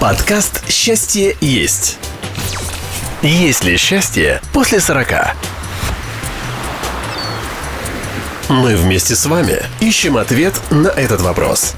Подкаст «Счастье есть». Есть ли счастье после 40? Мы вместе с вами ищем ответ на этот вопрос.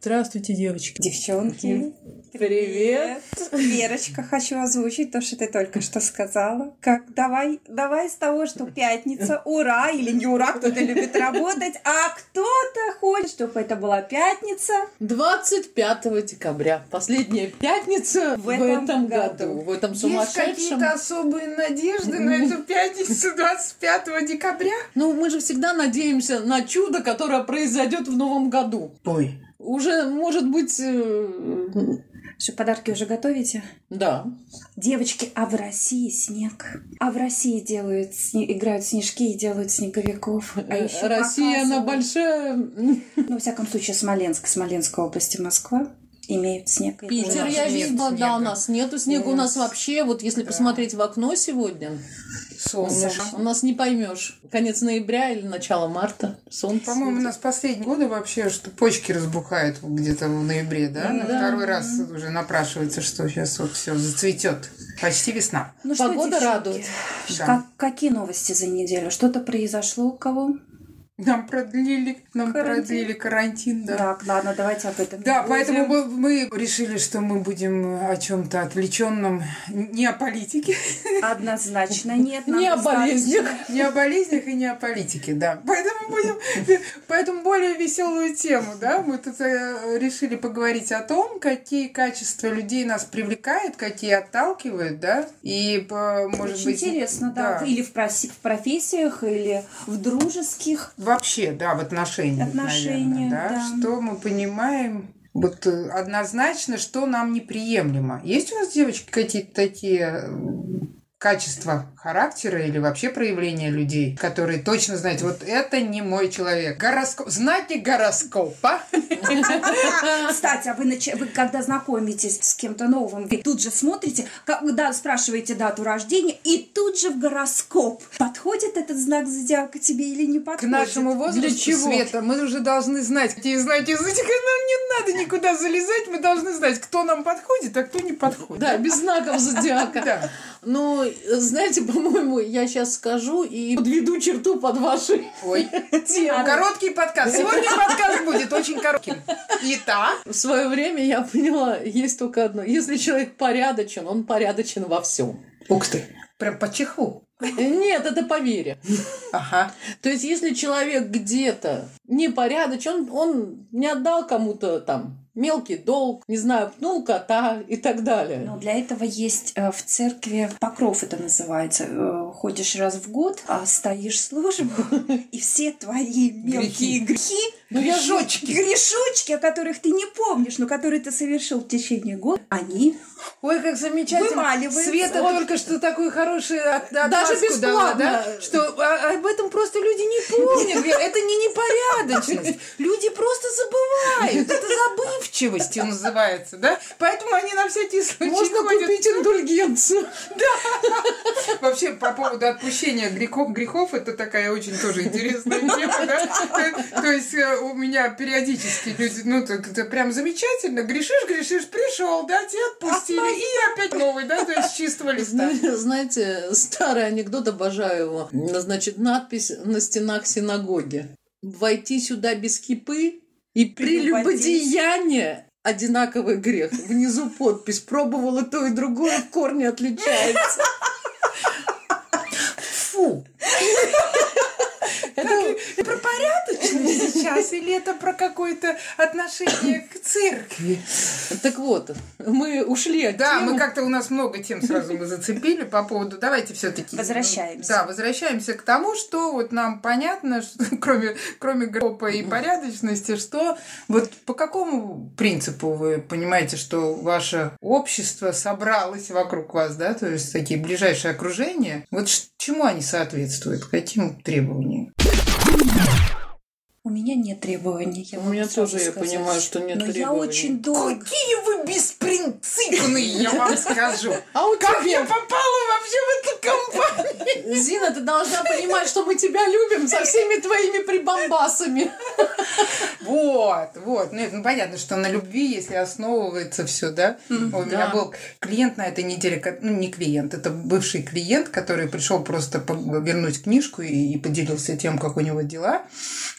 Здравствуйте, девочки. Девчонки. Привет. Верочка, хочу озвучить то, что ты только что сказала. Как давай, давай с того, что пятница, ура, или не ура, кто-то любит работать, а кто-то хочет, чтобы это была пятница. 25 декабря. Последняя пятница в, В этом, этом году. году. В этом Есть сумасшедшем. какие-то особые надежды на эту пятницу 25 декабря? Ну, мы же всегда надеемся на чудо, которое произойдет в новом году. Ой. Уже, может быть, э, Что, подарки уже готовите? да. Девочки, а в России снег. А в России делают, сне- играют снежки и делают снеговиков. А Э, еще Россия, она показывают- большая. Ну, во всяком случае, Смоленск, Смоленская область и Москва имеют снег. Питер, нас я видела, да, у нас нету снега. У У нас нас- вообще, вот если посмотреть в окно сегодня, Солнышко. у нас не поймешь, конец ноября или начало марта. Солнце. По-моему, у нас последние годы вообще, что почки разбухают где-то в ноябре, да? На Да. второй раз уже напрашивается, что сейчас вот все зацветет. Почти весна. Ну Погода радует. Да. Как- какие новости за неделю? Что-то произошло у кого? Нам продлили, нам Карантин. продлили карантин, да. Так, ладно, давайте об этом. Да, поэтому мы, мы решили, что мы будем о чем-то отвлеченном, не о политике, Однозначно нет. Не о болезнях. не о болезнях и не о политике, да. Поэтому будем, поэтому более веселую тему, да. Мы тут э, решили поговорить о том, какие качества людей нас привлекают, какие отталкивают, да. И э, может Очень быть интересно, да. Или в, в профессиях, или в дружеских. Вообще, да, в отношениях, Отношения, наверное, да, да. что мы понимаем. Вот э, однозначно, что нам неприемлемо. Есть у вас, девочки, какие-то такие м, качества характера или вообще проявления людей, которые точно знаете, вот это не мой человек. Гороскоп. Знаете гороскопа? Кстати, а вы, вы когда знакомитесь с кем-то новым, вы тут же смотрите, когда спрашиваете дату рождения, и тут же в гороскоп. Подходит этот знак зодиака тебе или не К подходит? нашему возрасту, Для чего? Света, мы уже должны знать, какие знаки зодиака. Нам не надо никуда залезать, мы должны знать, кто нам подходит, а кто не подходит. Да, без знаков зодиака. Ну, знаете, по-моему, я сейчас скажу и подведу черту под вашей Ой. темой. Короткий подкаст. Сегодня подкаст будет очень коротким. Итак, В свое время я поняла, есть только одно. Если человек порядочен, он порядочен во всем. ух ты, прям по чехлу. Нет, это по вере. Ага. То есть, если человек где-то непорядочен, он, он не отдал кому-то там мелкий долг, не знаю, пнул кота и так далее. Ну, для этого есть э, в церкви покров это называется. Ходишь раз в год, а стоишь службу, и все твои мелкие грехи, Ну, Грешочки. грешочки, о которых ты не помнишь, но которые ты совершил в течение года, они Ой, как замечательно. Вымаливается. Света Вот. только что такой хороший от, Даже отмазку дала, бесплатно. да? Что а- об этом просто люди не помнят. Это не непорядочность. Люди просто забывают. Это забывчивостью называется, да? Поэтому они на всякий случай Можно купить индульгенцию. Вообще, по поводу отпущения грехов, грехов это такая очень тоже интересная тема, да? То- есть э, у меня периодически люди, ну, это прям замечательно, грешишь, грешишь, пришел, да, тебя отпустили, и опять новый, да, то есть чистого листа. Зна- Знаете, старый анекдот, обожаю его. Значит, надпись на стенах синагоги. Войти сюда без кипы и прелюбодеяние одинаковый грех. Внизу подпись. Пробовала то и другое, в корне отличается. fool. Это про порядочность сейчас или это про какое-то отношение к церкви? Так вот, мы ушли от Да, темы. мы как-то у нас много тем сразу мы зацепили по поводу. Давайте все-таки Возвращаемся. Да, возвращаемся к тому, что вот нам понятно, что, кроме кроме гропа и порядочности, что вот по какому принципу вы понимаете, что ваше общество собралось вокруг вас, да, то есть такие ближайшие окружения. Вот чему они соответствуют, каким требованиям? Yeah. У меня нет требований. Я У меня тоже, я сказать. понимаю, что нет Но я требований. очень долго... Какие вы беспринципные, я вам скажу. А у Как я попала вообще в эту компанию? Зина, ты должна понимать, что мы тебя любим со всеми твоими прибамбасами. Вот, вот. Ну, это, ну, понятно, что на любви, если основывается все, да. У меня был клиент на этой неделе, ну, не клиент, это бывший клиент, который пришел просто вернуть книжку и, и поделился тем, как у него дела.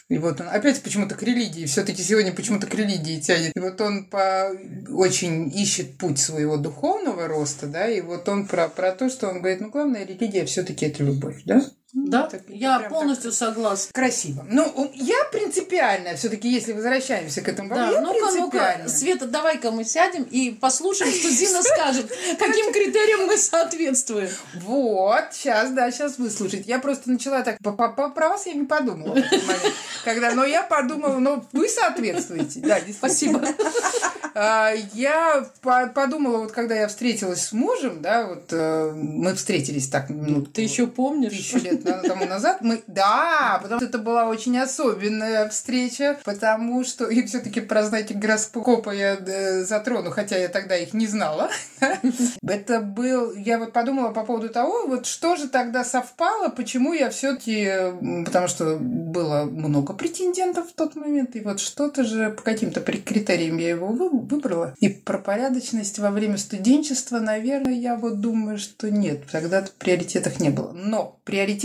И вот он опять почему-то к религии, все-таки сегодня почему-то к религии тянет. И вот он по... очень ищет путь своего духовного роста, да, и вот он про, про то, что он говорит, ну, главная религия все-таки это любовь, да? Да, так это я полностью согласна. Красиво. Ну, я принципиальная, все-таки, если возвращаемся к этому, Да, я ну-ка, ну-ка. Света, давай-ка мы сядем и послушаем, что Зина скажет, каким критериям мы соответствуем. Вот, сейчас, да, сейчас выслушать. Я просто начала так, про вас я не подумала в этот момент. Когда, но я подумала, ну, вы соответствуете. Да. Спасибо. А, Я по- подумала, вот когда я встретилась с мужем, да, вот э, мы встретились так, ну, Ты еще помнишь? тысячу лет на- тому назад. Мы, да, потому что это была очень особенная встреча, потому что и все-таки про знаки гороскопа я э, затрону, хотя я тогда их не знала. Это был, я вот подумала по поводу того, вот что же тогда совпало, почему я все-таки, потому что было много претендентов в тот момент, и вот что-то же по каким-то критериям я его вы- выбрала. И про порядочность во время студенчества, наверное, я вот думаю, что нет, тогда в приоритетах не было. Но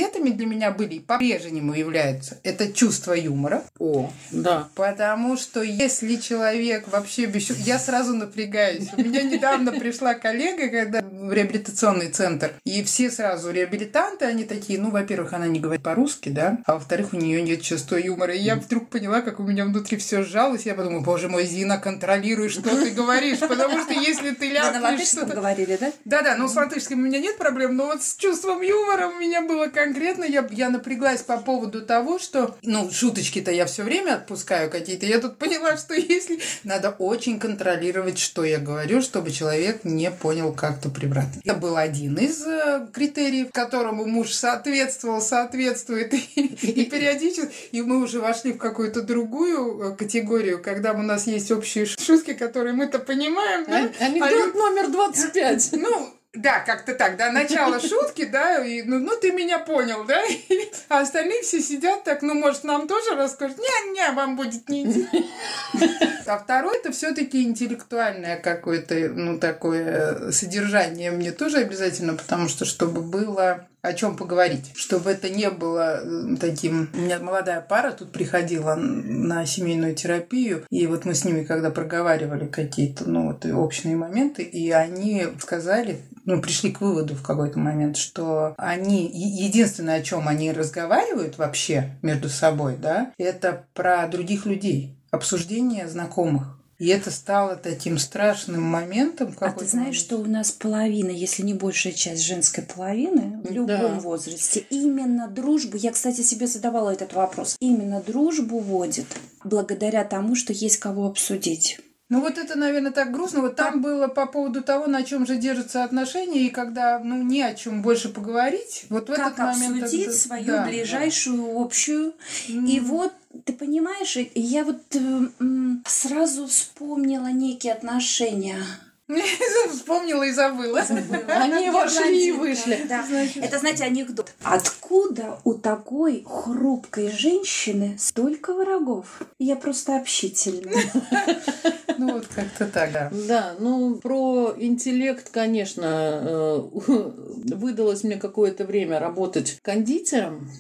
приоритетами для меня были и по-прежнему являются это чувство юмора, О, да. Потому что если человек вообще без... Я сразу напрягаюсь. У меня недавно пришла коллега, когда в реабилитационный центр, и все сразу реабилитанты, они такие, ну, во-первых, она не говорит по-русски, да, а во-вторых, у нее нет чувства юмора. И я вдруг поняла, как у меня внутри все сжалось. Я подумала, боже мой, Зина, контролируй, что ты говоришь, потому что если ты ляпнешь что-то... говорили, да? Да-да, ну с латышским у меня нет проблем, но вот с чувством юмора у меня было конкретно. Я, я напряглась по поводу того, что, ну, шуточки-то я все время отпускаю какие-то. Я тут поняла, что если надо очень контролировать, что я говорю, чтобы человек не понял как-то превратно. Это был один из э, критериев, которому муж соответствовал, соответствует и, и периодически. И мы уже вошли в какую-то другую э, категорию, когда у нас есть общие шутки, которые мы-то понимаем, да? Ан- Анекдот номер 25. Ну, да, как-то так, да, начало шутки, да, и, ну, ну, ты меня понял, да, а остальные все сидят так, ну, может, нам тоже расскажут, не-не, вам будет не. А второй, это все-таки интеллектуальное какое-то, ну, такое содержание. Мне тоже обязательно, потому что, чтобы было о чем поговорить, чтобы это не было таким... У меня молодая пара тут приходила на семейную терапию, и вот мы с ними, когда проговаривали какие-то, ну, вот, общие моменты, и они сказали, ну, пришли к выводу в какой-то момент, что они, единственное, о чем они разговаривают вообще между собой, да, это про других людей, обсуждение знакомых. И это стало таким страшным моментом. А ты знаешь, момент. что у нас половина, если не большая часть женской половины, в любом Да. возрасте, именно дружбу, я, кстати, себе задавала этот вопрос, именно дружбу водит благодаря тому, что есть кого обсудить. Ну вот это, наверное, так грустно. Вот там было по поводу того, на чем же держатся отношения, и когда, ну, не о чем больше поговорить. Вот в как этот момент... обсудить это- свою да, да. ближайшую общую. И вот, ты понимаешь, я вот э, м, сразу вспомнила некие отношения. Вспомнила и забыла. Они вошли и вышли. да. Это, знаете, анекдот. Откуда у такой хрупкой женщины столько врагов? Я просто общительная. Ну вот как-то так, да. Да, ну про интеллект, конечно, э, выдалось мне какое-то время работать кондитером.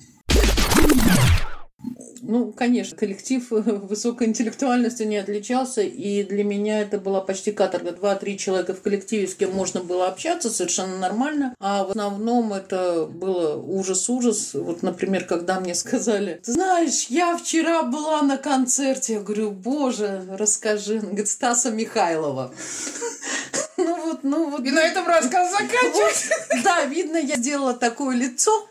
Ну, конечно, коллектив высокой интеллектуальностью не отличался, и для меня это была почти каторга. Два-три человека в коллективе, с кем можно было общаться совершенно нормально, а в основном это было ужас-ужас. Вот, например, когда мне сказали, ты знаешь, я вчера была на концерте, я говорю, боже, расскажи. Он говорит, Стаса Михайлова. Ну вот. И на этом рассказ заканчивается. Вот, Да, видно, я сделала такое лицо.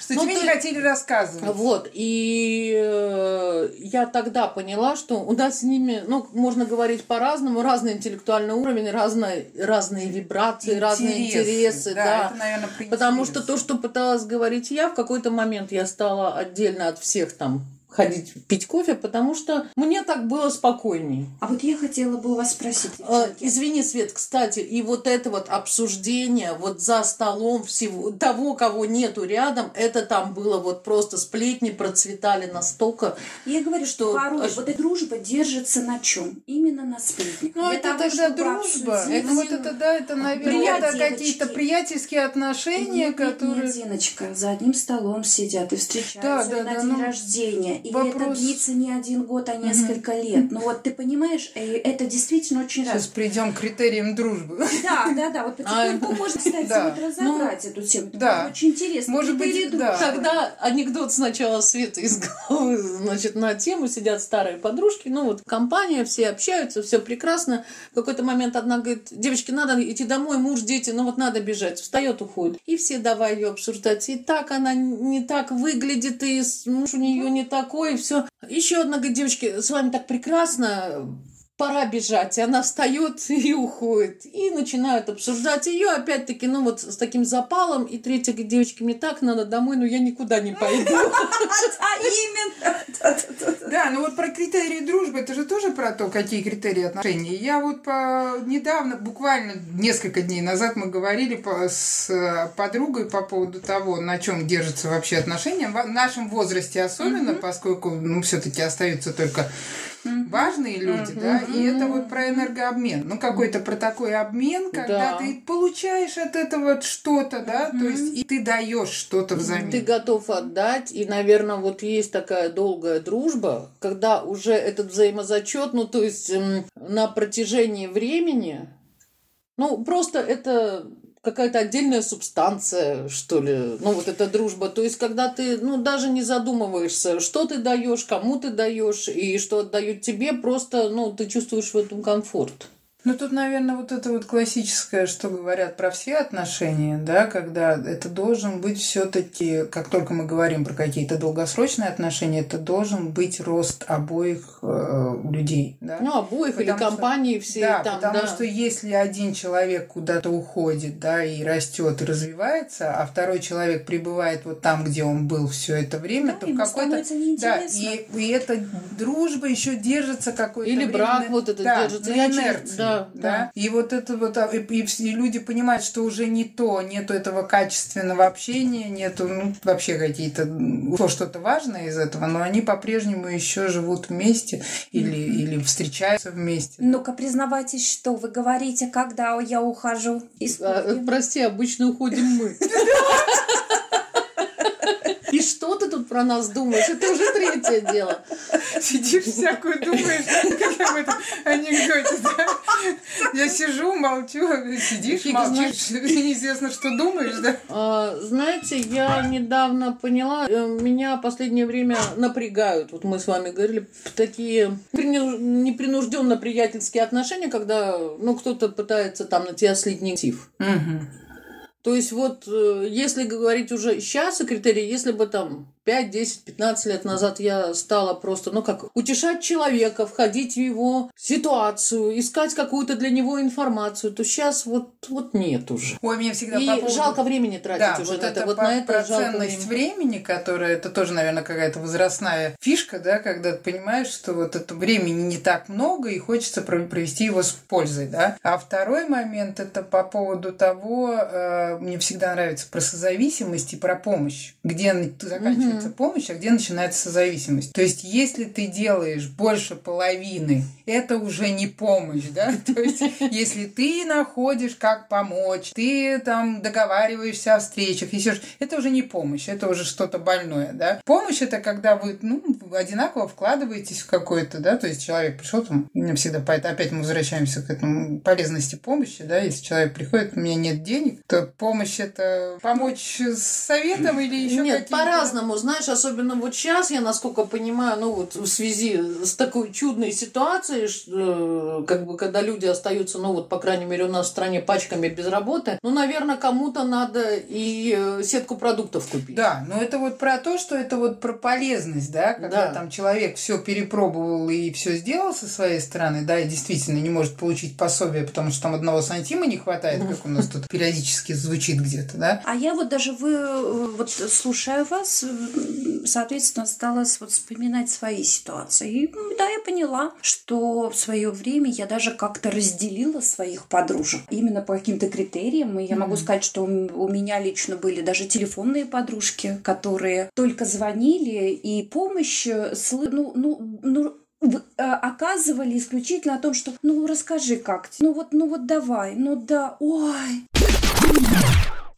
Что Ну, тебе не ты- хотели рассказывать. Вот, и э, я тогда поняла, что у нас с ними, ну, можно говорить по-разному, разный интеллектуальный уровень, разные, разные вибрации, разные интересы, да. это, наверное, Потому что то, что пыталась говорить я, в какой-то момент я стала отдельно от всех там ходить пить кофе, потому что мне так было спокойней. А вот я хотела бы у вас спросить. А, извини, Свет, кстати, и вот это вот обсуждение вот за столом всего того, кого нету рядом, это там было вот просто сплетни процветали настолько. Я говорю, что порой вот эта дружба держится на чем? Именно на сплетнях. Ну, это того, тогда дружба. Это вот это, да, это, наверное, это какие-то приятельские отношения, нет, которые... Нет, Диночка, за одним столом сидят и встречаются да, да, на да, день ну, рождения. И вопрос... это длится не один год, а несколько угу. лет. Ну вот ты понимаешь, э, это действительно очень Сейчас раз. придем к критериям дружбы. Да, да, да. Вот потихоньку можно, кстати, вот разобрать эту тему. Да. Очень интересно. Может быть, да. Тогда анекдот сначала Света из головы, значит, на тему сидят старые подружки, ну вот компания, все общаются, все прекрасно. В какой-то момент одна говорит, девочки, надо идти домой, муж, дети, ну вот надо бежать. Встает, уходит. И все давай ее обсуждать. И так она не так выглядит, и муж у нее не такой, все. Еще одна говорит, девочки, с вами так прекрасно, пора бежать. И она встает и уходит. И начинают обсуждать ее опять-таки, ну вот с таким запалом. И третья говорит, девочки, мне так надо домой, но я никуда не пойду. А именно. Да, ну вот про критерии дружбы, это же тоже про то, какие критерии отношений. Я вот по недавно, буквально несколько дней назад мы говорили с подругой по поводу того, на чем держатся вообще отношения. В нашем возрасте особенно, поскольку ну, все-таки остаются только важные люди, да, и это вот про энергообмен. Ну, какой-то про такой обмен, когда да. ты получаешь от этого что-то, да, то есть и ты даешь что-то взамен. Ты готов отдать, и, наверное, вот есть такая долгая дружба, когда уже этот взаимозачет, ну, то есть на протяжении времени, ну, просто это какая-то отдельная субстанция, что ли. Ну, вот эта дружба. То есть, когда ты, ну, даже не задумываешься, что ты даешь, кому ты даешь и что отдают тебе, просто, ну, ты чувствуешь в этом комфорт. Ну, тут, наверное, вот это вот классическое, что говорят про все отношения, да, когда это должен быть все таки как только мы говорим про какие-то долгосрочные отношения, это должен быть рост обоих э, людей, да. Ну, обоих потому или компании все да, там, потому да. что если один человек куда-то уходит, да, и растет и развивается, а второй человек пребывает вот там, где он был все это время, да, то какой-то... Да, и, и эта дружба еще держится какое-то Или время брак вот это да, держится. На инерции. Да, да, да. И вот это вот, а, и, и люди понимают, что уже не то, нету этого качественного общения, нету ну, вообще какие-то, то что-то важное из этого, но они по-прежнему еще живут вместе или, или встречаются вместе. Ну-ка, признавайтесь, что вы говорите, когда я ухожу из а, Прости, обычно уходим мы. Что ты тут про нас думаешь? Это уже третье дело. Сидишь всякую думаешь, как об этом анекдоте, да? Я сижу, молчу, сидишь, Фиг молчишь, неизвестно, что думаешь, да? А, знаете, я недавно поняла, э, меня последнее время напрягают, вот мы с вами говорили, такие непринужденно приятельские отношения, когда, ну, кто-то пытается там на тебя слить негатив. Угу. То есть вот э, если говорить уже сейчас о критерии, если бы там 5, 10, 15 лет назад я стала просто, ну как, утешать человека, входить в его ситуацию, искать какую-то для него информацию, то сейчас вот, вот нет уже. Ой, мне всегда И по поводу... жалко времени тратить да, уже вот на это. это. Вот по, на это про жалко ценность времени. времени, которая, это тоже, наверное, какая-то возрастная фишка, да, когда ты понимаешь, что вот это времени не так много, и хочется провести его с пользой, да. А второй момент, это по поводу того, э, мне всегда нравится про созависимость и про помощь, где заканчивается помощь, а где начинается зависимость. То есть, если ты делаешь больше половины, это уже не помощь, да? То есть, если ты находишь, как помочь, ты там договариваешься о встречах, еще это уже не помощь, это уже что-то больное, да? Помощь это когда вы, ну, одинаково вкладываетесь в какой-то, да, то есть человек пришел там, у меня всегда опять мы возвращаемся к этому полезности помощи, да, если человек приходит, у меня нет денег, то помощь это помочь с советом или еще Нет, по-разному, знаешь, особенно вот сейчас, я насколько понимаю, ну вот в связи с такой чудной ситуацией, что, э, как бы, когда люди остаются, ну вот, по крайней мере, у нас в стране пачками без работы, ну, наверное, кому-то надо и э, сетку продуктов купить. Да, но это вот про то, что это вот про полезность, да, когда да. там человек все перепробовал и все сделал со своей стороны, да, и действительно не может получить пособие, потому что там одного сантима не хватает, как у нас тут периодически звучит где-то, да. А я вот даже вы, э, вот слушаю вас, соответственно, стала вот вспоминать свои ситуации. И да, я поняла, что в свое время я даже как-то разделила своих подружек именно по каким-то критериям. И я могу сказать, что у меня лично были даже телефонные подружки, которые только звонили и помощь, ну, ну, ну, оказывали исключительно о том, что ну расскажи как, ну вот, ну вот давай, ну да, ой.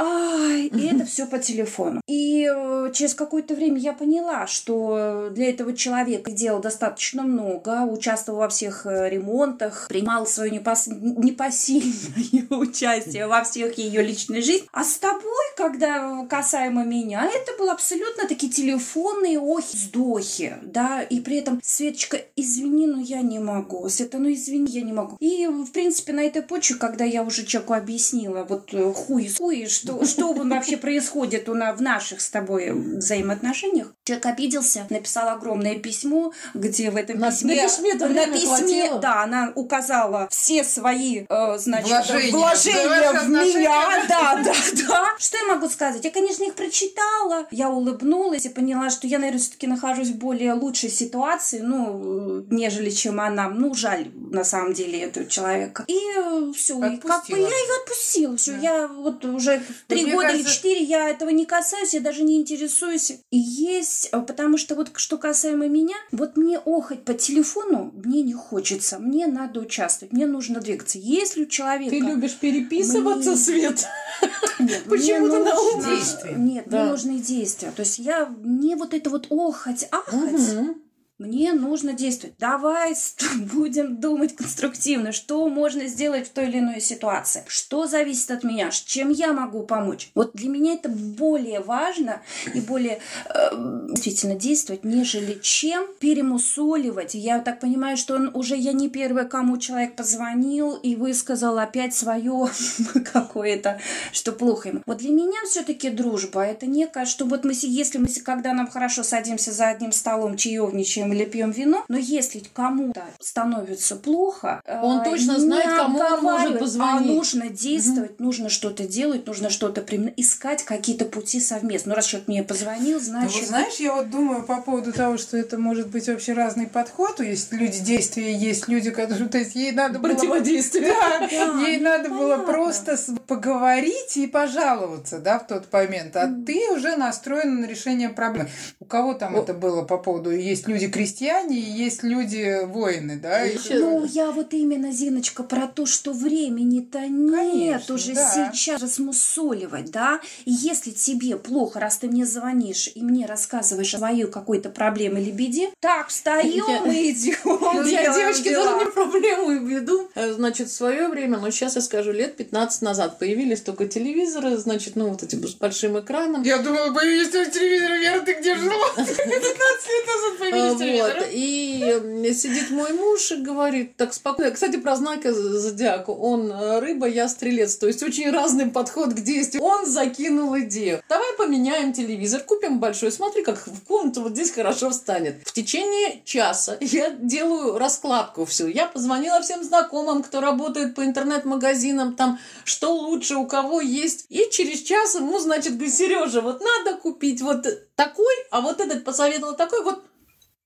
Ай, и это все по телефону. И э, через какое-то время я поняла, что для этого человека делал достаточно много, участвовал во всех э, ремонтах, принимал свое непос... непосильное участие во всех ее личной жизни. А с тобой, когда касаемо меня, это был абсолютно такие телефонные охи, вздохи, да, и при этом, Светочка, извини, но я не могу, Света, ну извини, я не могу. И, в принципе, на этой почве, когда я уже человеку объяснила, вот э, хуй, хуй, что что, что вообще происходит у нас в наших с тобой взаимоотношениях. Человек обиделся, написал огромное письмо, где в этом на, письме... На письме, на письме да, она указала все свои, э, значит, вложения, вложения в меня. Да, да, да. Что я могу сказать? Я, конечно, их прочитала, я улыбнулась и поняла, что я, наверное, все-таки нахожусь в более лучшей ситуации, ну, нежели чем она. Ну, жаль, на самом деле, этого человека. И э, все, и как бы я ее отпустила. Все, да. я вот уже три года кажется... или четыре я этого не касаюсь, я даже не интересуюсь. И есть, э, потому что вот что касаемо меня, вот мне охоть по телефону мне не хочется, мне надо участвовать, мне нужно двигаться. Если у человека... Ты любишь переписываться, мне... Свет? Нет, Почему-то на ум действия. Нет, да. мне нужны действия. То есть я, мне вот это вот охоть, ахать, угу. Мне нужно действовать. Давай будем думать конструктивно, что можно сделать в той или иной ситуации, что зависит от меня, чем я могу помочь. Вот для меня это более важно и более э, действительно действовать, нежели чем перемусоливать. Я так понимаю, что он уже я не первый, кому человек позвонил и высказал опять свое какое-то, что плохо ему. Вот для меня все-таки дружба это некое, что вот мы, если мы, когда нам хорошо садимся за одним столом, чаевничаем ужинаем или пьем вино, но если кому-то становится плохо, он точно знает, кому он может а позвонить. А нужно действовать, угу. нужно что-то делать, нужно что-то применять, искать какие-то пути совместно. Ну, раз человек мне позвонил, значит... Ну, вот знаешь, я вот думаю по поводу того, что это может быть вообще разный подход. Есть люди действия, есть люди, которые... То есть ей надо было... Противодействие. Да, ей надо было просто поговорить и пожаловаться, да, в тот момент. А ты уже настроена на решение проблемы. У кого там это было по поводу... Есть люди крестьяне и есть люди воины, да? Еще... Ну, я вот именно, Зиночка, про то, что времени-то нет Конечно, уже да. сейчас размусоливать, да? И если тебе плохо, раз ты мне звонишь и мне рассказываешь о своей какой-то проблеме или беде, так, встаем и идем. Я, девочки, тоже не проблему веду. Э, значит, в свое время, ну, сейчас я скажу, лет 15 назад появились только телевизоры, значит, ну, вот эти с большим экраном. Я думала, появились телевизоры, Вера, ты где жила? 15 лет назад появились вот. И сидит мой муж и говорит так спокойно. Кстати, про знаки зодиака. Он э, рыба, я стрелец. То есть очень разный подход к действию. Он закинул идею. Давай поменяем телевизор, купим большой. Смотри, как в комнату вот здесь хорошо встанет. В течение часа я делаю раскладку всю. Я позвонила всем знакомым, кто работает по интернет-магазинам, там, что лучше, у кого есть. И через час ему, значит, говорит, Сережа, вот надо купить вот такой, а вот этот посоветовал такой, вот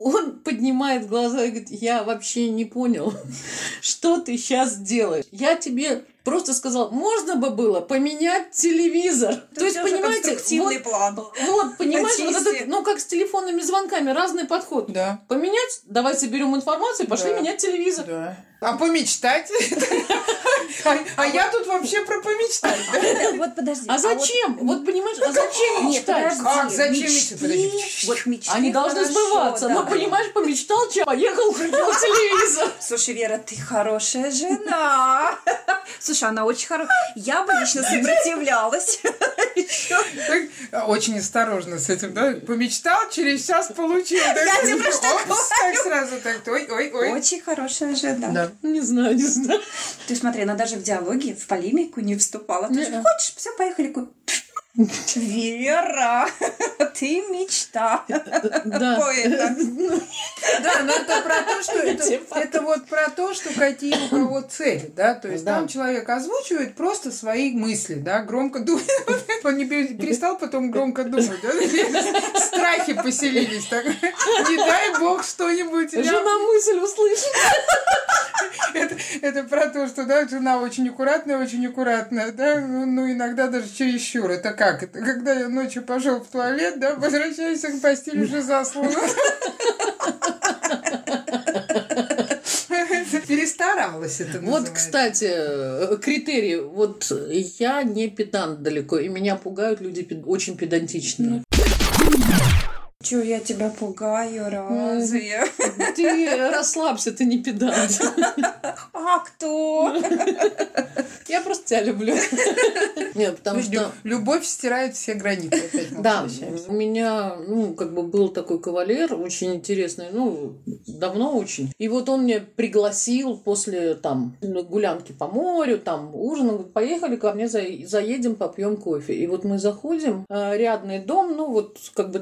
он поднимает глаза и говорит, я вообще не понял, что ты сейчас делаешь. Я тебе просто сказал, можно бы было поменять телевизор. Это То есть, понимаете, вот, план. Вот, понимаешь, вот этот, ну, как с телефонными звонками, разный подход. Да. Поменять, давай соберем информацию пошли да. менять телевизор. Да. А помечтать? А, а я тут вообще про помечтать. Вот подожди. А, а зачем? Вот понимаешь, а зачем мечтать? Как зачем мечтать? Вот мечты Они должны сбываться. Ну, понимаешь, помечтал, чем поехал, купил телевизор. Слушай, Вера, ты хорошая жена. Слушай, она очень хорошая. Я бы лично сопротивлялась. Очень осторожно с этим, да? Помечтал, через час получил. Я тебе что Так сразу так, ой, ой, ой. Очень хорошая жена. Да. Не знаю, не знаю. Ты смотри, она даже в диалоге, в полемику не вступала. Ты же хочешь, все, поехали. Вера, ты мечта Да. поэта. Да, но это про то, что это, это вот про то, что какие у кого цели, да, то есть Да. там человек озвучивает просто свои мысли, да, громко думает, он не пере- перестал потом громко думать, да, страхи поселились, так, не дай бог что-нибудь, Жена мысль услышит. это, это про то, что, да, жена очень аккуратная, очень аккуратная, да, ну, ну, иногда даже чересчур, это как, это когда я ночью пошел в туалет, да, возвращаюсь к постели уже заслана. Перестаралась это Вот, кстати, э, критерий. Вот я не педант далеко, и меня пугают люди очень педантичные. Чё, я тебя пугаю, разве? Ты расслабься, ты не педант. А кто? Я просто тебя люблю. Нет, потому Лю- что... Любовь стирает все границы. Опять Да, у меня, ну, как бы был такой кавалер, очень интересный, ну, давно очень. И вот он мне пригласил после, там, гулянки по морю, там, ужин, он говорит, поехали ко мне, за- заедем, попьем кофе. И вот мы заходим, э, рядный дом, ну, вот, как бы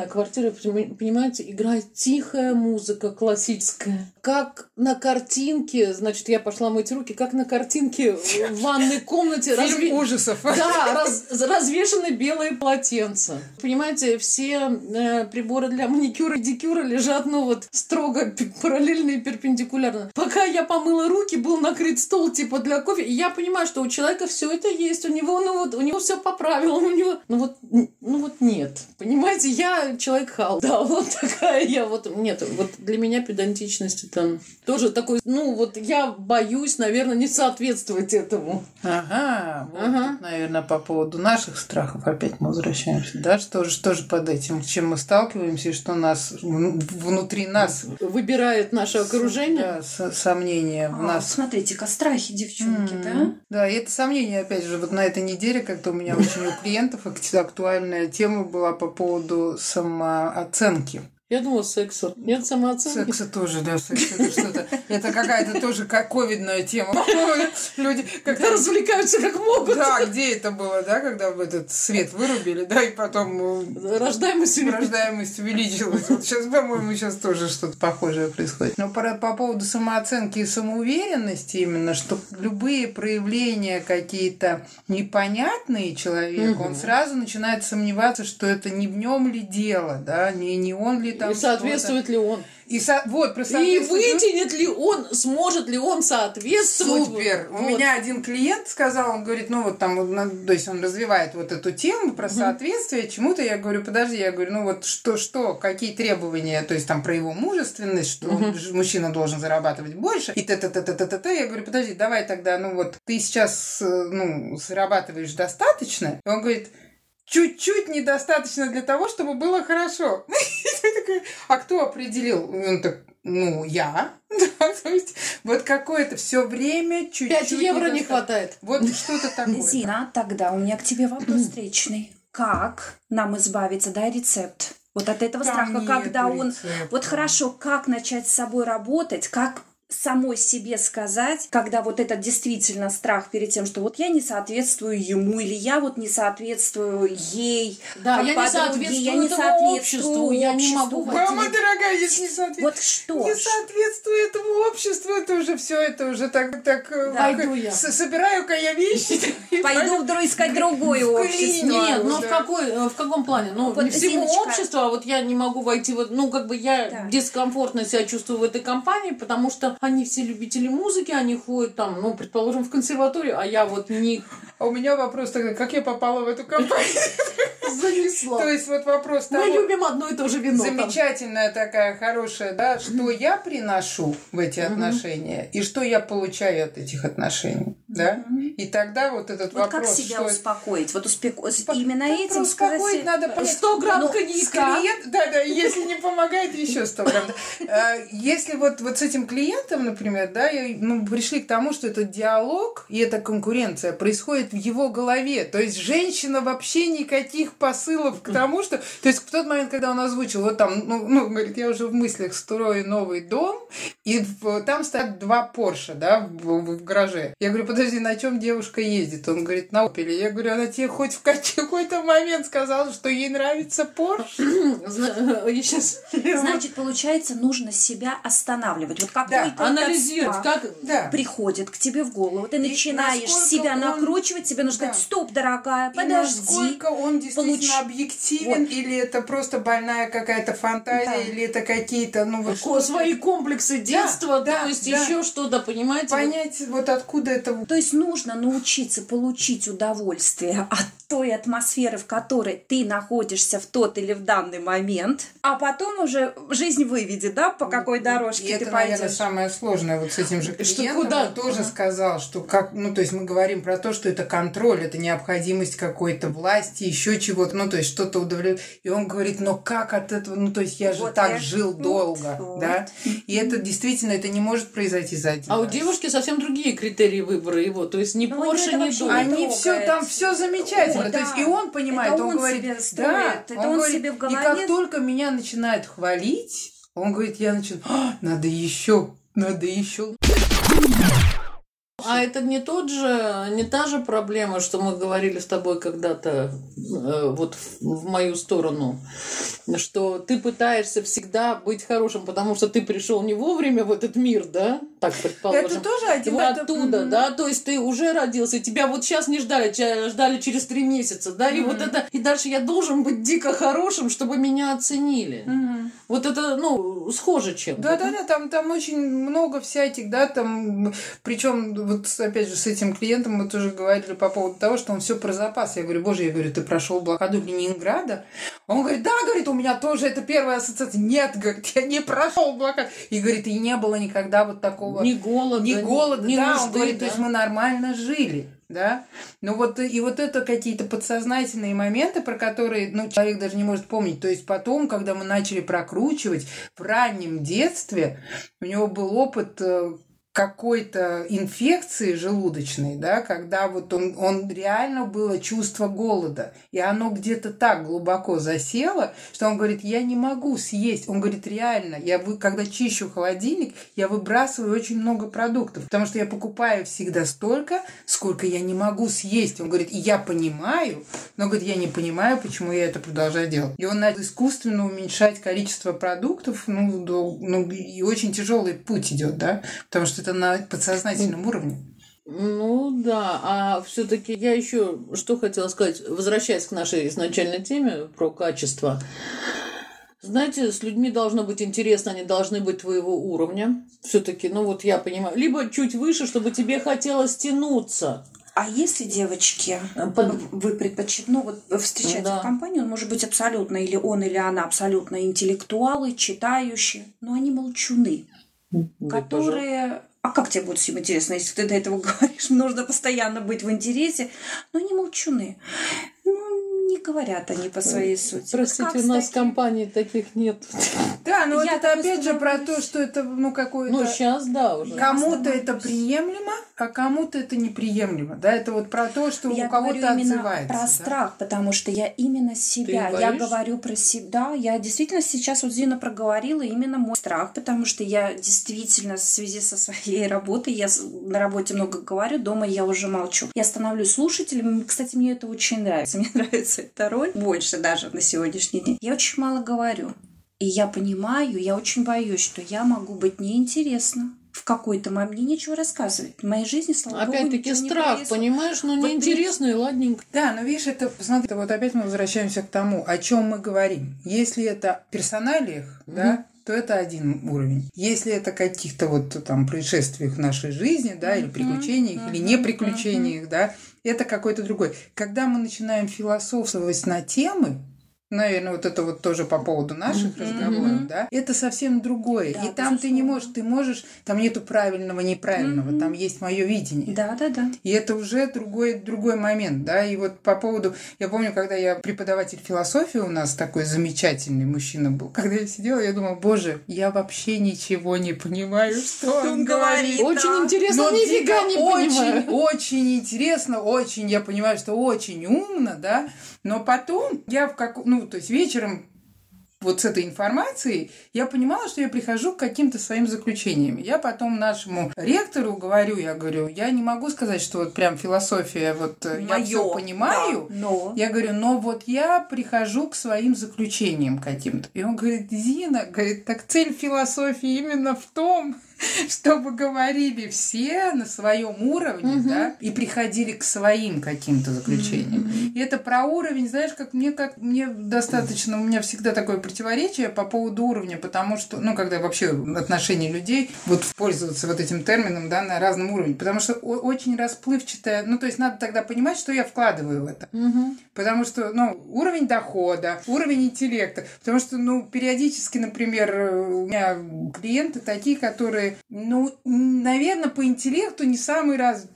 трехэтажная квартира, пони- понимаете, играет тихая музыка классическая. Как на картинке, значит, я пошла мыть руки, как на картинке в ванной комнате. Фильм разве- ужасов. да, раз- развешаны белые полотенца. Понимаете, все э, приборы для маникюра и дикюра лежат, ну вот, строго параллельно и перпендикулярно. Пока я помыла руки, был накрыт стол типа для кофе, и я понимаю, что у человека все это есть, у него, ну вот, у него все по правилам, у него, ну вот, ну вот нет. Понимаете, я человек хал. Да, вот такая я, вот, нет, вот для меня педантичность это тоже такой, ну вот я боюсь, наверное, не соответствовать этому. Ага, вот Ага. тут, наверное, по поводу наших страхов опять мы возвращаемся, да, что же, что же под этим, с чем мы сталкиваемся и что нас вну- внутри нас выбирает наше окружение. да, с- сомнения в А, нас. Смотрите-ка, страхи, девчонки, да? М, Да, и это сомнение, опять же, вот на этой неделе как-то у меня очень у клиентов ак- актуальная тема была по поводу самооценки. Я думала, секса. Нет самооценки. Секса тоже, да, секс это что-то. Это какая-то тоже как ковидная тема. Люди как-то развлекаются как могут. Да, где это было, да, когда этот свет вырубили, да, и потом э, Рождаемость увеличивается. рождаемость увеличилась. Вот сейчас, по-моему, сейчас тоже что-то похожее происходит. Но по, по поводу самооценки и самоуверенности именно, что любые проявления какие-то непонятные человеку, он сразу начинает сомневаться, что это не в нем ли дело, да, не, не он ли там И соответствует ли он? И со- вот, про И вытянет ли он, сможет ли он соответствовать. Супер! У Вот. меня один клиент сказал, он говорит, ну вот там, вот, то есть он развивает вот эту тему про соответствие чему-то. Я говорю, подожди, я говорю, ну вот что, что, какие требования, то есть там про его мужественность, что ж- мужчина должен зарабатывать больше, и т-т-т-т-т-т. Я говорю, подожди, давай тогда, ну вот ты сейчас, э, ну, зарабатываешь достаточно? И он говорит, чуть-чуть недостаточно для того, чтобы было хорошо. А кто определил? Он так, ну, я. Да, то есть вот какое-то все время чуть-чуть. Пять евро не хватает. Вот что-то такое. Зина, тогда у меня к тебе вопрос встречный. Как нам избавиться, дай рецепт. Вот от этого Там страха, когда он... рецепта. Вот хорошо, как начать с собой работать, как самой себе сказать, когда вот этот действительно страх перед тем, что вот я не соответствую ему, или я вот не соответствую ей, Да, как я не подруге, соответствую я не этому соответствую обществу, я не могу обществу. войти. Мама дорогая, если не соответствует. Вот что Не ж. соответствует этому обществу, это уже все, это уже так, так э, Да. Пойду я. собираю-ка я вещи. Пойду вдруг искать другое общество. Нет, ну да. в какой, э, в каком плане? Ну, Вот, не всего Зиночка. общества, а вот я не могу войти вот, ну, как бы я дискомфортно себя чувствую в этой компании, потому что они все любители музыки, они ходят там, ну, предположим, в консерваторию, а я вот не А у меня вопрос такой, как я попала в эту компанию? занесла. То есть вот вопрос Мы того, любим одно и то же вино. там. замечательная такая хорошая, да, что я приношу в эти отношения и что я получаю от этих отношений, да? И тогда вот этот Вот как вопрос, себя что успокоить? Вот именно Да, этим успокоить надо понять. 100 грамм Ну, коньяка. Клиент, да, да, если не помогает, еще 100 грамм. А, Если вот, вот с этим клиентом, например, да, я- ну, пришли к тому, что этот диалог и эта конкуренция происходит в его голове. То есть женщина вообще никаких посылов к тому, что... То есть в тот момент, когда он озвучил, вот там, ну, ну, говорит, я уже в мыслях строю новый дом, и в- там стоят два Порше, да, в, в- в гараже. Я говорю, подожди, на чем девушка ездит? Он говорит, на Опеле. Я говорю, она тебе хоть в какой-то момент сказала, что ей нравится Порш? Сейчас... Значит, получается, нужно себя останавливать. Вот какой-то Анализировать, как... Да. приходит к тебе в голову, ты начинаешь себя он- накручивать, тебе нужно Да. сказать, стоп, дорогая, И подожди. насколько он действительно Получ- объективен, Вот. или это просто больная какая-то фантазия, Да. или это какие-то, ну вот Ко- что Свои комплексы детства, да, то есть да. еще что-то, понимаете? понять, вот откуда это То есть нужно научиться получить удовольствие от той атмосферы, в которой ты находишься в тот или в данный момент, а потом уже жизнь выведет, да, по какой И дорожке ты это, наверное, пойдешь. самое сложное вот с этим же Что клиентом. куда? Он тоже Ага. сказал, что как, ну, то есть мы говорим про то, что это контроль, это необходимость какой-то власти, еще чего-то, ну, то есть что-то удовлетворяет. И он говорит, но как от этого, ну, то есть я же Вот так я- жил вот, долго, вот. да? И это действительно, это не может произойти за один А у раз. девушки совсем другие критерии выбора его. То есть ни Ну, Порше, вообще дом. не Они все там все замечательно. О, То есть да. и он понимает, Это он, он говорит, себе да, строит, это он говорит, себе в И голове- как только меня начинают хвалить, он говорит, я начинаю, «А, надо еще, надо еще. А это не тот же, не та же проблема, что мы говорили с тобой когда-то э, вот в, в мою сторону, что ты пытаешься всегда быть хорошим, потому что ты пришел не вовремя в этот мир, да? Так предположим. Это тоже один Вот это- оттуда, да, то есть ты уже родился, тебя вот сейчас не ждали, ждали через три месяца, да, и вот это, и дальше я должен быть дико хорошим, чтобы меня оценили. Вот это, ну, схоже чем-то. Да, да, да, там, там очень много всяких, да, там, причем вот опять же с этим клиентом мы тоже говорили по поводу того, что он все про запас. Я говорю, боже, я говорю, ты прошел блокаду Ленинграда? Он говорит, да, говорит, у меня тоже это первая ассоциация. Нет, говорит, я не прошел блокаду. И говорит, и не было никогда вот такого Ни голода, ни голода, ни да, нужды, он говорит, да. то есть мы нормально жили, да. Ну вот и вот это какие-то подсознательные моменты, про которые, ну, человек даже не может помнить. То есть потом, когда мы начали прокручивать в раннем детстве, у него был опыт э, какой-то инфекции желудочной, да, когда вот он, он реально было чувство голода, и оно где-то так глубоко засело, что он говорит, я не могу съесть. Он говорит, реально, я вы, когда чищу холодильник, я выбрасываю очень много продуктов, потому что я покупаю всегда столько, сколько я не могу съесть. Он говорит, и я понимаю, но говорит, я не понимаю, почему я это продолжаю делать. И он начал искусственно уменьшать количество продуктов, ну, до- ну и очень тяжелый путь идет, да, потому что это на подсознательном уровне. Ну да, а все-таки я еще что хотела сказать, возвращаясь к нашей изначальной теме про качество. Знаете, с людьми должно быть интересно, они должны быть твоего уровня. Все-таки, ну вот я понимаю, либо чуть выше, чтобы тебе хотелось тянуться. А если девочки, Под- вы предпочитаете, ну вот встречаете Да. в компании, он может быть абсолютно, или он, или она абсолютно интеллектуалы, читающие, но они молчуны, которые... А как тебе будет всем интересно, если ты до этого говоришь, нужно постоянно быть в интересе, но они молчуны. Ну, не говорят они по своей сути. Простите, Как у нас таким? компании таких нет. Да, но Я это опять же про то, остановлюсь. что это, ну, какое-то... Ну, сейчас, да, уже. Кому-то это приемлемо, а кому-то это неприемлемо. Да, это вот про то, что Я у кого-то отзывается. про да. страх, потому что я именно себя, я говорю про себя. Я действительно сейчас вот Зина проговорила именно мой страх, потому что я действительно в связи со своей работой, я на работе много говорю, дома я уже молчу. Я становлюсь слушателем. Кстати, мне это очень нравится. Мне нравится эта роль больше даже на сегодняшний день. Я очень мало говорю. И я понимаю, я очень боюсь, что я могу быть неинтересна. В какой-то момент мне нечего рассказывать. В моей жизни, слава Опять-таки страх, понимаешь? Ну, Вот неинтересно и ладненько. Да, но видишь, это, смотри, вот опять мы возвращаемся к тому, о чем мы говорим. Если это в персоналиях, да, то это один уровень. Если это каких-то вот там происшествиях в нашей жизни, да, или приключениях, или не приключениях, да, это какой-то другой. Когда мы начинаем философствовать на темы, Наверное, вот это вот тоже по поводу наших разговоров, да, это совсем другое. Да, И там ты не можешь, ты можешь, там нету правильного, неправильного, там есть мое видение. Да, да, да. И это уже другой, другой момент, да, и вот по поводу, я помню, когда я преподаватель философии у нас такой замечательный мужчина был, когда я сидела, я думала, боже, я вообще ничего не понимаю, что он, говорит. Очень интересно, Но нифига не понимаю. очень интересно, очень, я понимаю, что очень умно, да, но потом я в как, ну, то есть вечером вот с этой информацией, я понимала, что я прихожу к каким-то своим заключениям. Я потом нашему ректору говорю, я говорю, я не могу сказать, что вот прям философия, вот э, я все понимаю. Да, но... Я говорю, но вот я прихожу к своим заключениям каким-то. И он говорит, Зина, говорит, так цель философии именно в том, чтобы говорили все на своем уровне, угу. да, и приходили к своим каким-то заключениям. Угу. И это про уровень, знаешь, как мне как мне достаточно, у меня всегда такое противоречие по поводу уровня, потому что, ну, когда вообще отношения людей вот пользоваться вот этим термином, да, на разном уровне, потому что очень расплывчатое, ну, то есть надо тогда понимать, что я вкладываю в это, угу. потому что, ну, уровень дохода, уровень интеллекта, потому что, ну, периодически, например, у меня клиенты такие, которые ну, наверное, по интеллекту не самый раз,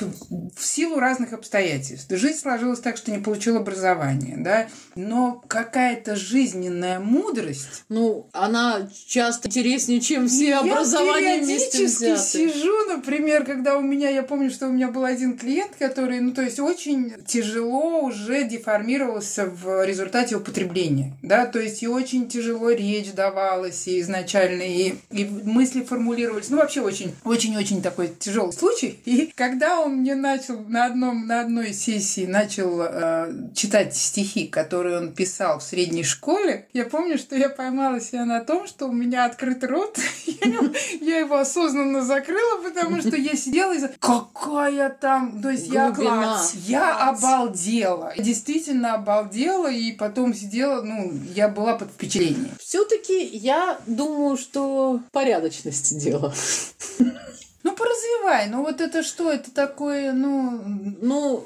в силу разных обстоятельств. Жизнь сложилась так, что не получил образование, да, но какая-то жизненная мудрость. Ну, она часто интереснее, чем все образования вместе взятые. сижу, например, когда у меня, я помню, что у меня был один клиент, который, ну, то есть очень тяжело уже деформировался в результате употребления, да, то есть и очень тяжело речь давалась и изначально, и, и мысли формулировались. Ну, вообще очень, очень-очень такой тяжелый случай. И когда он мне начал на одном, на одной сессии начал э, читать стихи, которые он писал в средней школе, я помню, что я поймала себя на том, что у меня открыт рот, я его осознанно закрыла, потому что я сидела и какая там, то есть я, я обалдела, действительно обалдела, и потом сидела, ну, я была под впечатлением. Все-таки я думаю, что порядочность дело. Ну, поразвивай. Ну, вот это что? Это такое, ну... Ну,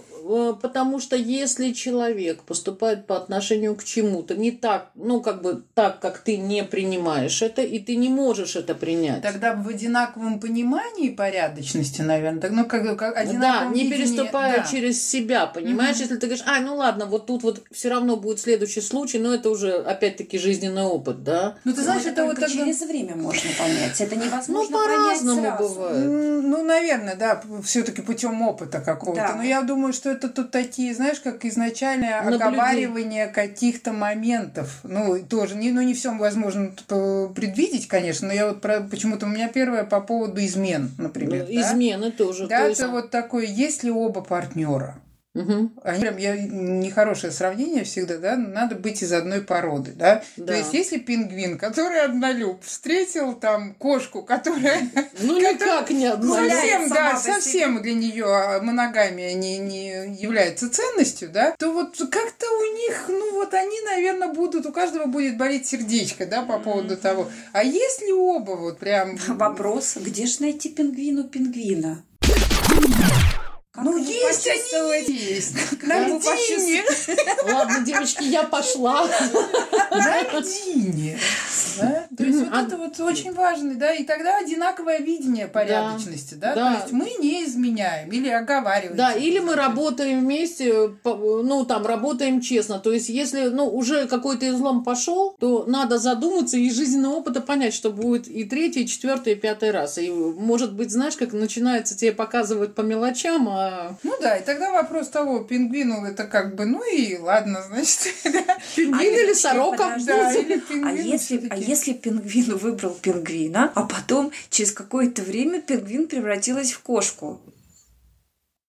потому что если человек поступает по отношению к чему-то не так, ну, как бы так, как ты не принимаешь это, и ты не можешь это принять. Тогда в одинаковом понимании порядочности, наверное, так, ну, как, как Да, не видении, переступая да. через себя, понимаешь? Угу. Если ты говоришь, а, ну ладно, вот тут вот все равно будет следующий случай, но это уже, опять-таки, жизненный опыт, да? Ну, ты знаешь, это, это вот тогда... через время можно понять. Это невозможно Ну, по-разному бывает. Ну, наверное, да, все-таки путем опыта какого-то. Да. Но я думаю, что это тут такие, знаешь, как изначальное оговаривание каких-то моментов. Ну, тоже, не, ну, не все возможно предвидеть, конечно, но я вот про, почему-то у меня первое по поводу измен, например. Ну, измены да? тоже. Да, то это есть... вот такое, если оба партнера Угу. Они прям, я нехорошее сравнение всегда, да, надо быть из одной породы, да? да. То есть, если пингвин, который однолюб, встретил там кошку, которая... Ну, никак не однолюб. Совсем, да, совсем для нее моногамия не, не является ценностью, да, то вот как-то у них, ну, вот они, наверное, будут, у каждого будет болеть сердечко, да, по поводу того. А если оба вот прям... Вопрос, где же найти пингвину пингвина? Как ну, есть они есть. На Дине. Ладно, девочки, я пошла. На Дине. То есть вот это вот очень важно, да, и тогда одинаковое видение порядочности, да, то есть мы не изменяем или оговариваем. Да, или мы работаем вместе, ну, там, работаем честно. То есть если, ну, уже какой-то излом пошел, то надо задуматься и жизненного опыта понять, что будет и третий, и четвертый, и пятый раз. И, может быть, знаешь, как начинается тебе показывать по мелочам, а ну да, и тогда вопрос того, пингвину это как бы, ну и ладно, значит. Пингвин или сорока. Да, или а, если, а если пингвин выбрал пингвина, а потом через какое-то время пингвин превратилась в кошку?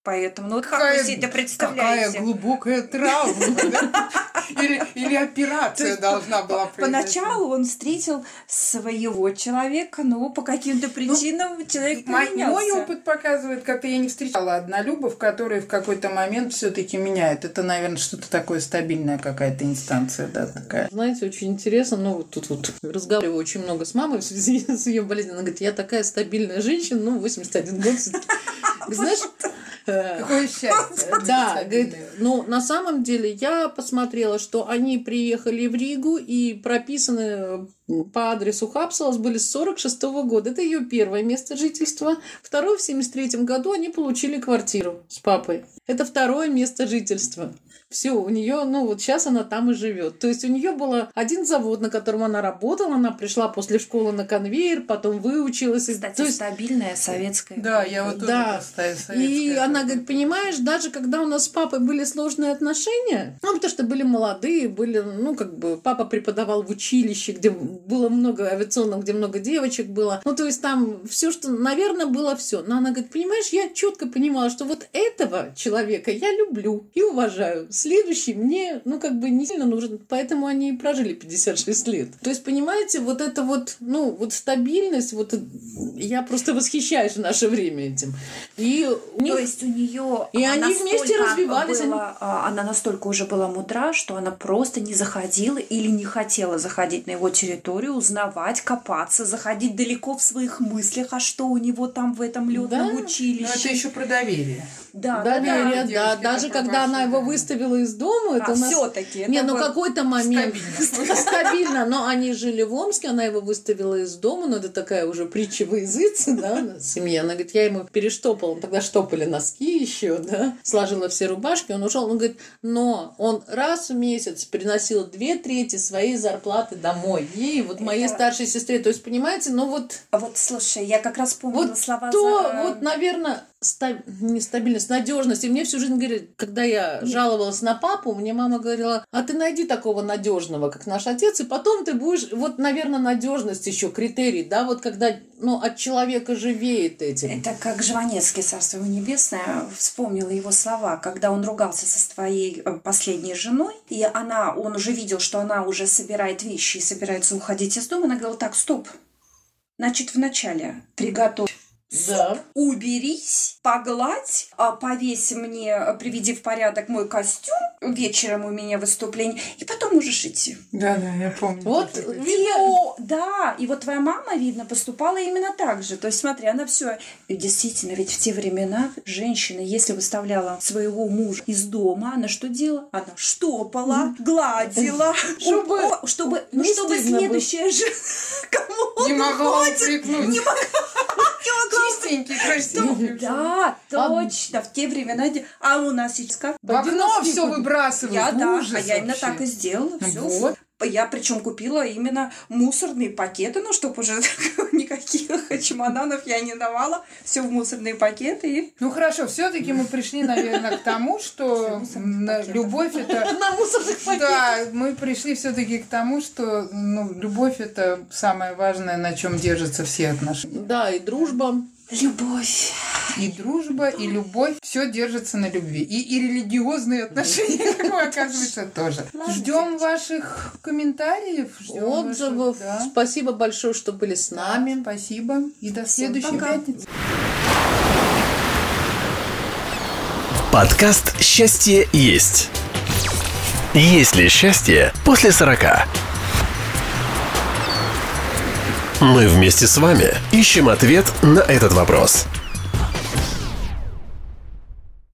Поэтому, ну вот какая, как вы себе это представляете? Какая глубокая травма, или, или операция должна была произойти. Поначалу он встретил своего человека, но по каким-то ну, причинам ну, человек поменялся. Мой опыт показывает, как-то я не встречала однолюбов, которые в какой-то момент все таки меняют. Это, наверное, что-то такое стабильная какая-то инстанция, да, такая. Знаете, очень интересно, ну, вот тут вот разговариваю очень много с мамой в связи с ее болезнью. Она говорит, я такая стабильная женщина, ну, 81 год все Знаешь, Какое счастье. Да, говорит, ну, на самом деле я посмотрела, что они приехали в Ригу и прописаны по адресу Хапсалас были с 46 -го года. Это ее первое место жительства. Второе, в 73 году они получили квартиру с папой. Это второе место жительства. Все, у нее, ну вот сейчас она там и живет. То есть у нее был один завод, на котором она работала, она пришла после школы на конвейер, потом выучилась. Кстати, То есть стабильная советская. Да, я вот тоже да. поставила И она говорит, понимаешь, даже когда у нас с папой были сложные отношения, ну, потому что были молодые, были, ну, как бы, папа преподавал в училище, где было много авиационных, где много девочек было. Ну, то есть там все, что, наверное, было все. Но она говорит, понимаешь, я четко понимала, что вот этого человека я люблю и уважаю. Следующий мне, ну, как бы не сильно нужен, поэтому они и прожили 56 лет. То есть, понимаете, вот это вот, ну, вот стабильность, вот я просто восхищаюсь в наше время этим. И у них То есть у нее И они вместе развивались, она настолько уже была мудра, что она просто не заходила или не хотела заходить на его территорию, узнавать, копаться, заходить далеко в своих мыслях, а что у него там в этом летном Да. Но училище. это еще про доверие. Да, да, да. Доверие, да. девочки, Даже это когда она его доверие. выставила из дома, это А, у нас... всё-таки. Не, это ну какой-то момент Стабильно. стабильно, но они жили в Омске, она его выставила из дома, но это такая уже притча во языце, да, на семье. Она говорит, я ему перештопала, он тогда штопали носки еще, да, сложила все рубашки, он ушел, он говорит, но он раз в месяц приносил две трети своей зарплаты домой, ей, вот моей Это- старшей сестре, то есть, понимаете, ну вот А Вот слушай, я как раз помнила вот слова то, за- вот, наверное, ста- нестабильность, надежность. И мне всю жизнь говорили, когда я жаловалась на папу, мне мама говорила, а ты найди такого надежного, как наш отец, и потом ты будешь, вот, наверное, надежность еще критерий, да, вот когда, ну, от человека живеет этим. Это как Жванецкий, царство ему небесное, вспомнила его слова, когда он ругался со своей э, последней женой, и она, он уже видел, что она уже собирает вещи и собирается уходить из дома, она говорила, так, стоп, значит, вначале приготовь Да. уберись, погладь, а, повесь мне, а, приведи в порядок мой костюм, вечером у меня выступление, и потом можешь идти. Да, да, я помню. Вот. Видно, да, и вот твоя мама, видно, поступала именно так же. То есть, смотри, она все... И действительно, ведь в те времена женщина, если выставляла своего мужа из дома, она что делала? Она штопала, гладила, Чтобы чтобы, ну, чтобы следующая жена, кому Не могла не могла, могла Чистенький, красивый. Да, точно, в те времена. А у нас сейчас как? В окно все выбрасывают. Я, да, а я именно так и сделала. Все. Я причем купила именно мусорные пакеты, ну, чтобы уже никаких чемоданов я не давала. Все в мусорные пакеты. И... Ну хорошо, все-таки мы пришли, наверное, к тому, что любовь это на мусорных пакетах. Да, мы пришли все-таки к тому, что ну, любовь это самое важное, на чем держатся все отношения. Да, и дружба. Любовь. И дружба, и любовь, все держится на любви. И, и религиозные отношения, как вы, оказывается, тоже. Ждем ваших комментариев, ждем Отзывов. ваших- да. Спасибо большое, что были с нами. Спасибо. И до Всем следующей пока. пятницы. Подкаст «Счастье есть». Есть ли счастье после 40? Мы вместе с вами ищем ответ на этот вопрос.